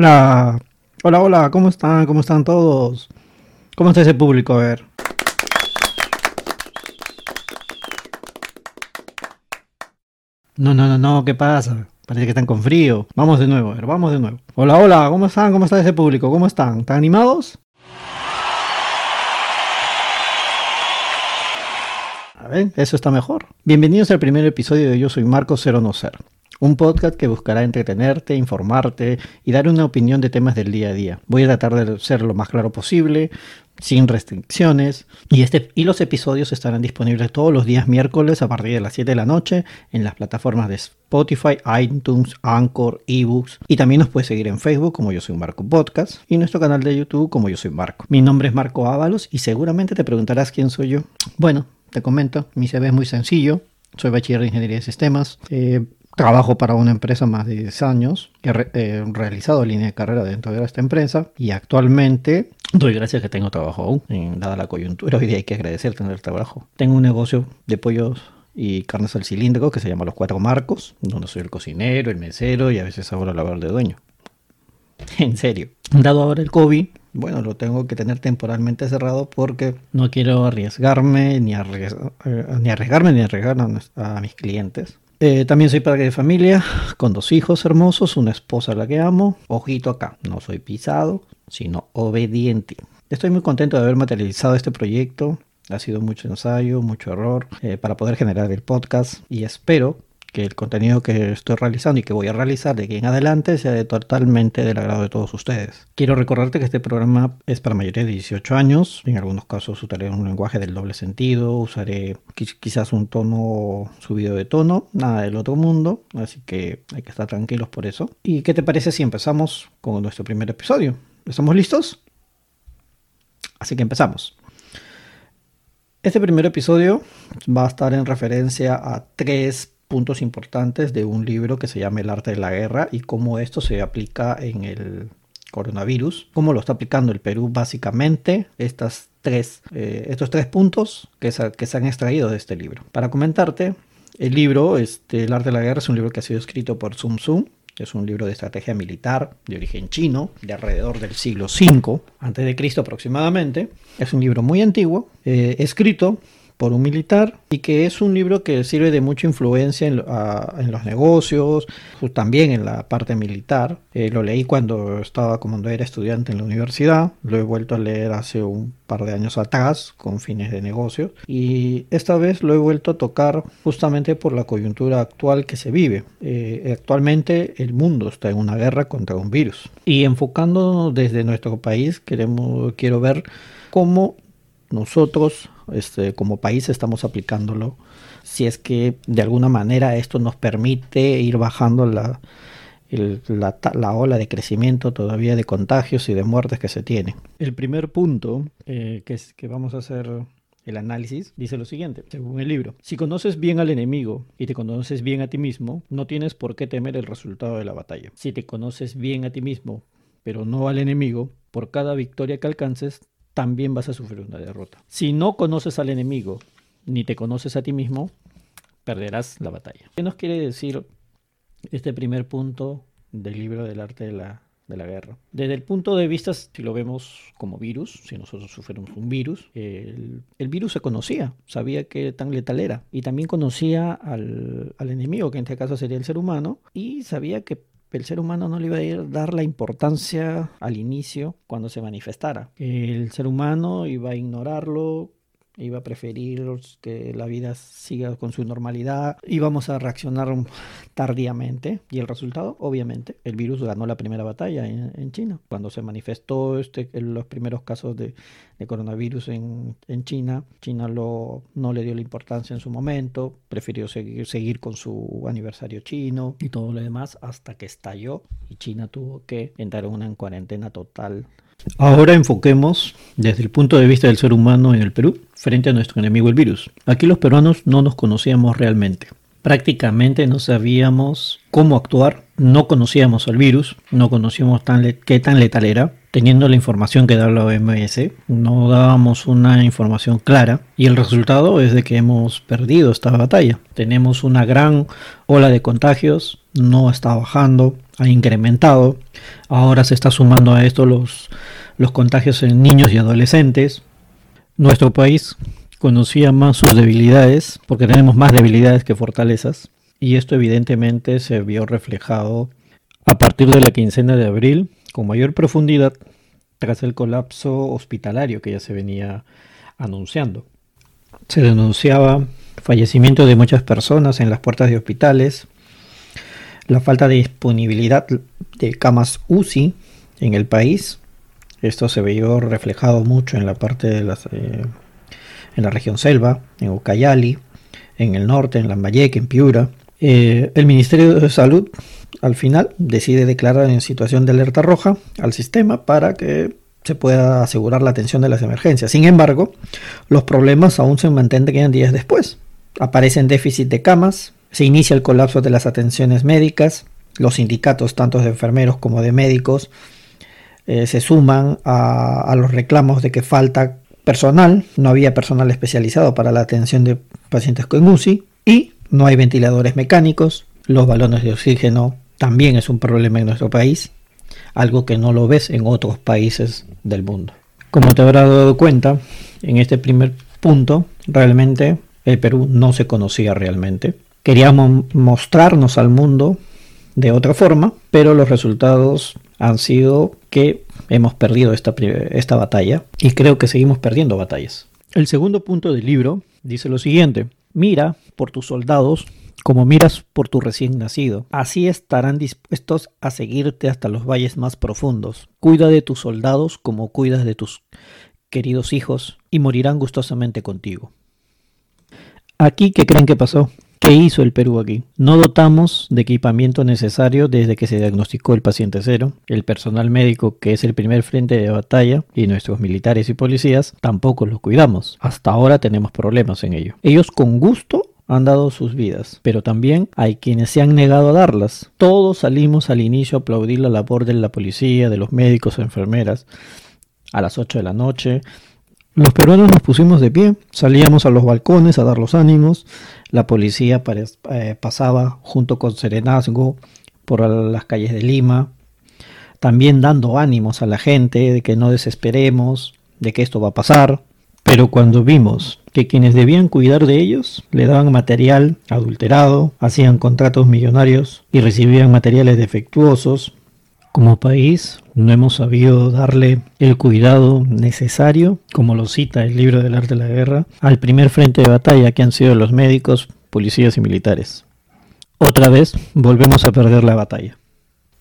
Hola, hola, hola, ¿cómo están? ¿Cómo están todos? ¿Cómo está ese público? A ver. No, no, no, no, ¿qué pasa? Parece que están con frío. Vamos de nuevo, a ver, vamos de nuevo. Hola, hola, ¿cómo están? ¿Cómo está ese público? ¿Cómo están? ¿Están animados? A ver, eso está mejor. Bienvenidos al primer episodio de Yo Soy Marco Cero No Ser. Un podcast que buscará entretenerte, informarte y dar una opinión de temas del día a día. Voy a tratar de ser lo más claro posible, sin restricciones. Y, este, y los episodios estarán disponibles todos los días miércoles a partir de las 7 de la noche en las plataformas de Spotify, iTunes, Anchor, eBooks. Y también nos puedes seguir en Facebook como Yo Soy Marco Podcast y nuestro canal de YouTube como Yo Soy Marco. Mi nombre es Marco Ábalos y seguramente te preguntarás quién soy yo. Bueno, te comento, mi CV es muy sencillo. Soy bachiller de Ingeniería de Sistemas. Eh, Trabajo para una empresa más de 10 años. He eh, realizado línea de carrera dentro de esta empresa y actualmente doy gracias que tengo trabajo aún. Dada la coyuntura, hoy día hay que agradecer tener trabajo. Tengo un negocio de pollos y carnes al cilíndrico que se llama Los Cuatro Marcos, donde soy el cocinero, el mesero y a veces hago la labor de dueño. En serio. Dado ahora el COVID, bueno, lo tengo que tener temporalmente cerrado porque no quiero arriesgarme ni, eh, ni arriesgarme ni arriesgar a mis clientes eh, también soy padre de familia, con dos hijos hermosos, una esposa a la que amo. Ojito acá, no soy pisado, sino obediente. Estoy muy contento de haber materializado este proyecto. Ha sido mucho ensayo, mucho error eh, para poder generar el podcast y espero que el contenido que estoy realizando y que voy a realizar de aquí en adelante sea totalmente del agrado de todos ustedes. Quiero recordarte que este programa es para mayores de 18 años. En algunos casos usaré un lenguaje del doble sentido, usaré quizás un tono subido de tono, nada del otro mundo, así que hay que estar tranquilos por eso. ¿Y qué te parece si empezamos con nuestro primer episodio? ¿Estamos listos? Así que empezamos. Este primer episodio va a estar en referencia a tres puntos importantes de un libro que se llama El arte de la guerra y cómo esto se aplica en el coronavirus, cómo lo está aplicando el Perú básicamente, estas tres, eh, estos tres puntos que se, que se han extraído de este libro. Para comentarte, el libro, este, El arte de la guerra, es un libro que ha sido escrito por Sun Tzu, es un libro de estrategia militar de origen chino, de alrededor del siglo V, Cristo aproximadamente. Es un libro muy antiguo, eh, escrito por un militar y que es un libro que sirve de mucha influencia en, los negocios, también en la parte militar. Eh, lo leí cuando estaba, cuando era estudiante en la universidad, lo he vuelto a leer hace un par de años atrás con fines de negocio y esta vez lo he vuelto a tocar justamente por la coyuntura actual que se vive. Eh, actualmente el mundo está en una guerra contra un virus y enfocándonos desde nuestro país queremos, quiero ver cómo nosotros este, como país estamos aplicándolo. Si es que de alguna manera esto nos permite ir bajando la, la, ola de crecimiento todavía de contagios y de muertes que se tienen. El primer punto eh, que, es, que vamos a hacer el análisis dice lo siguiente, según el libro, si conoces bien al enemigo y te conoces bien a ti mismo, no tienes por qué temer el resultado de la batalla. Si te conoces bien a ti mismo, pero no al enemigo, por cada victoria que alcances, también vas a sufrir una derrota. Si no conoces al enemigo ni te conoces a ti mismo, perderás la batalla. ¿Qué nos quiere decir este primer punto del libro del arte de la, guerra? Desde el punto de vista, si lo vemos como virus, si nosotros sufrimos un virus, el, virus se conocía, sabía que tan letal era y también conocía al, al enemigo, que en este caso sería el ser humano, y sabía que el ser humano no le iba a dar la importancia al inicio cuando se manifestara. El ser humano iba a ignorarlo, iba a preferir que la vida siga con su normalidad, íbamos a reaccionar tardíamente. Y el resultado, obviamente, el virus ganó la primera batalla en, China. Cuando se manifestó este, los primeros casos de, coronavirus en, China, China lo, no le dio la importancia en su momento, prefirió seguir, seguir con su aniversario chino y todo lo demás hasta que estalló. Y China tuvo que entrar en una cuarentena total Ahora enfoquemos desde el punto de vista del ser humano en el Perú frente a nuestro enemigo el virus. Aquí los peruanos no nos conocíamos realmente. Prácticamente no sabíamos cómo actuar no conocíamos el virus, no conocíamos qué tan letal era, teniendo la información que da la OMS, no dábamos una información clara y el resultado es de que hemos perdido esta batalla. Tenemos una gran ola de contagios, no está bajando, ha incrementado, ahora se está sumando a esto los, los contagios en niños y adolescentes. Nuestro país conocía más sus debilidades, porque tenemos más debilidades que fortalezas, y esto evidentemente se vio reflejado a partir de la quincena de abril con mayor profundidad tras el colapso hospitalario que ya se venía anunciando. Se denunciaba fallecimiento de muchas personas en las puertas de hospitales, la falta de disponibilidad de camas UCI en el país. Esto se vio reflejado mucho en la parte de las, eh, en la región selva, en Ucayali, en el norte, en Lambayeque, en Piura. Eh, el Ministerio de Salud al final decide declarar en situación de alerta roja al sistema para que se pueda asegurar la atención de las emergencias. Sin embargo, los problemas aún se mantienen días después. Aparecen déficit de camas, se inicia el colapso de las atenciones médicas, los sindicatos tanto de enfermeros como de médicos eh, se suman a, a los reclamos de que falta personal, no había personal especializado para la atención de pacientes con UCI y no hay ventiladores mecánicos, los balones de oxígeno también es un problema en nuestro país, algo que no lo ves en otros países del mundo. Como te habrás dado cuenta, en este primer punto, realmente el Perú no se conocía realmente. Queríamos mostrarnos al mundo de otra forma, pero los resultados han sido que hemos perdido esta, esta batalla y creo que seguimos perdiendo batallas. El segundo punto del libro dice lo siguiente, Mira por tus soldados como miras por tu recién nacido. Así estarán dispuestos a seguirte hasta los valles más profundos. Cuida de tus soldados como cuidas de tus queridos hijos y morirán gustosamente contigo. Aquí, ¿qué creen que pasó? ¿Qué hizo el Perú aquí? No dotamos de equipamiento necesario desde que se diagnosticó el paciente cero. El personal médico, que es el primer frente de batalla, y nuestros militares y policías, tampoco los cuidamos. Hasta ahora tenemos problemas en ello. Ellos con gusto han dado sus vidas, pero también hay quienes se han negado a darlas. Todos salimos al inicio a aplaudir la labor de la policía, de los médicos o enfermeras. A las 8 de la noche, los peruanos nos pusimos de pie, salíamos a los balcones a dar los ánimos, la policía eh, pasaba junto con Serenazgo por las calles de Lima, también dando ánimos a la gente de que no desesperemos, de que esto va a pasar. Pero cuando vimos que quienes debían cuidar de ellos le daban material adulterado, hacían contratos millonarios y recibían materiales defectuosos, como país no hemos sabido darle el cuidado necesario, como lo cita el libro del arte de la guerra, al primer frente de batalla que han sido los médicos, policías y militares. Otra vez volvemos a perder la batalla.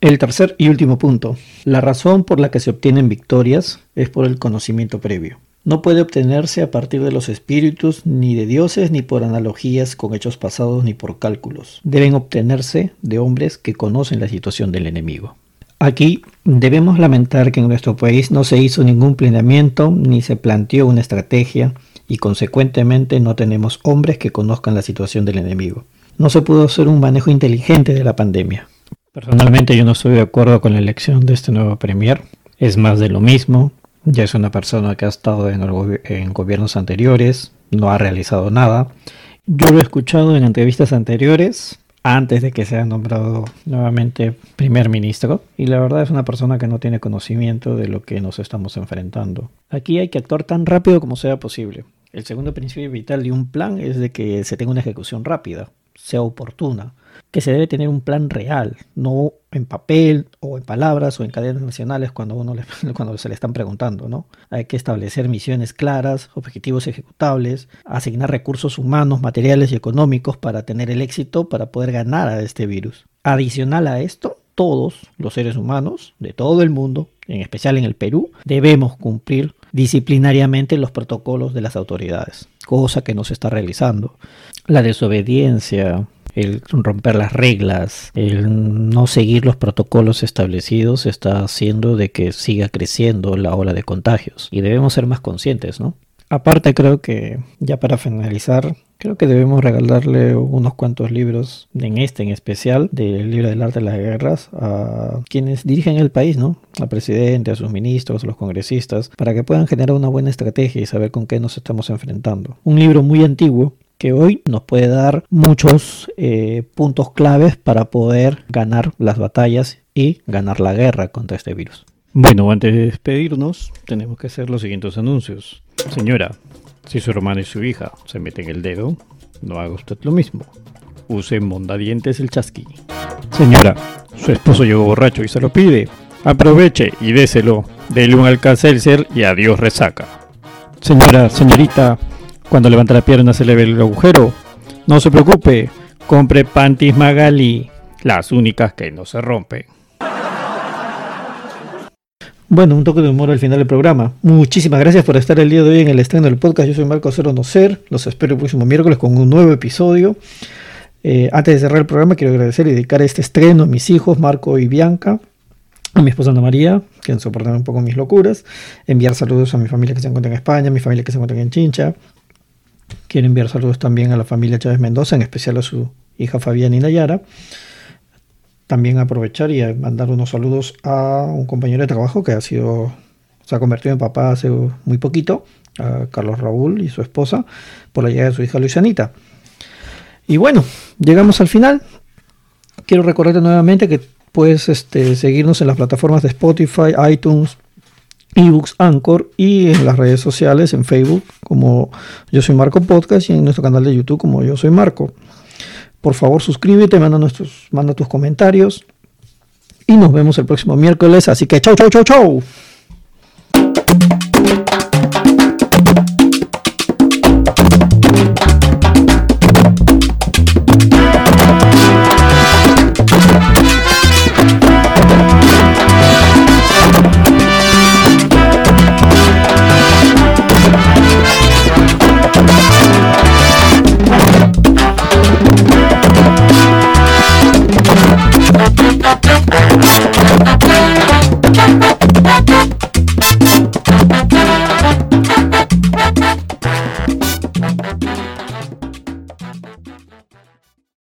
El tercer y último punto. La razón por la que se obtienen victorias es por el conocimiento previo. No puede obtenerse a partir de los espíritus, ni de dioses, ni por analogías con hechos pasados, ni por cálculos. Deben obtenerse de hombres que conocen la situación del enemigo. Aquí debemos lamentar que en nuestro país no se hizo ningún planeamiento ni se planteó una estrategia y consecuentemente no tenemos hombres que conozcan la situación del enemigo. No se pudo hacer un manejo inteligente de la pandemia. Personalmente yo no estoy de acuerdo con la elección de este nuevo premier. Es más de lo mismo. Ya es una persona que ha estado en, en gobiernos anteriores, no ha realizado nada. Yo lo he escuchado en entrevistas anteriores, antes de que sea nombrado nuevamente primer ministro. Y la verdad es una persona que no tiene conocimiento de lo que nos estamos enfrentando. Aquí hay que actuar tan rápido como sea posible. El segundo principio vital de un plan es de que se tenga una ejecución rápida, sea oportuna que se debe tener un plan real, no en papel o en palabras o en cadenas nacionales cuando, uno le, cuando se le están preguntando. ¿no? Hay que establecer misiones claras, objetivos ejecutables, asignar recursos humanos, materiales y económicos para tener el éxito para poder ganar a este virus. Adicional a esto, todos los seres humanos de todo el mundo, en especial en el Perú, debemos cumplir disciplinariamente los protocolos de las autoridades, cosa que no se está realizando. La desobediencia, el romper las reglas, el no seguir los protocolos establecidos está haciendo de que siga creciendo la ola de contagios y debemos ser más conscientes, ¿no? Aparte creo que ya para finalizar, Creo que debemos regalarle unos cuantos libros, en este en especial, del libro del arte de las guerras, a quienes dirigen el país, ¿no? Al presidente, a sus ministros, a los congresistas, para que puedan generar una buena estrategia y saber con qué nos estamos enfrentando. Un libro muy antiguo que hoy nos puede dar muchos eh, puntos claves para poder ganar las batallas y ganar la guerra contra este virus. Bueno, antes de despedirnos, tenemos que hacer los siguientes anuncios. Señora, si su hermano y su hija se meten el dedo, no haga usted lo mismo. Use mondadientes el chasqui. Señora, su esposo llegó borracho y se lo pide. Aproveche y déselo. Dele un alcacelser y adiós resaca. Señora, señorita, cuando levanta la pierna se le ve el agujero. No se preocupe, compre panties Magali, las únicas que no se rompen. Bueno, un toque de humor al final del programa. Muchísimas gracias por estar el día de hoy en el estreno del podcast. Yo soy Marco Cero No Ser. Los espero el próximo miércoles con un nuevo episodio. Eh, antes de cerrar el programa, quiero agradecer y dedicar este estreno a mis hijos, Marco y Bianca, a mi esposa Ana María, que han un poco mis locuras, enviar saludos a mi familia que se encuentra en España, a mi familia que se encuentra en Chincha. Quiero enviar saludos también a la familia Chávez Mendoza, en especial a su hija Fabián y Nayara también aprovechar y mandar unos saludos a un compañero de trabajo que ha sido, se ha convertido en papá hace muy poquito, a Carlos Raúl y su esposa, por la llegada de su hija Luisanita. Y bueno, llegamos al final. Quiero recordarte nuevamente que puedes este, seguirnos en las plataformas de Spotify, iTunes, ebooks, Anchor y en las redes sociales, en Facebook como Yo Soy Marco Podcast y en nuestro canal de YouTube como Yo Soy Marco. Por favor, suscríbete, manda, nuestros, manda tus comentarios. Y nos vemos el próximo miércoles. Así que chau, chau, chau, chau.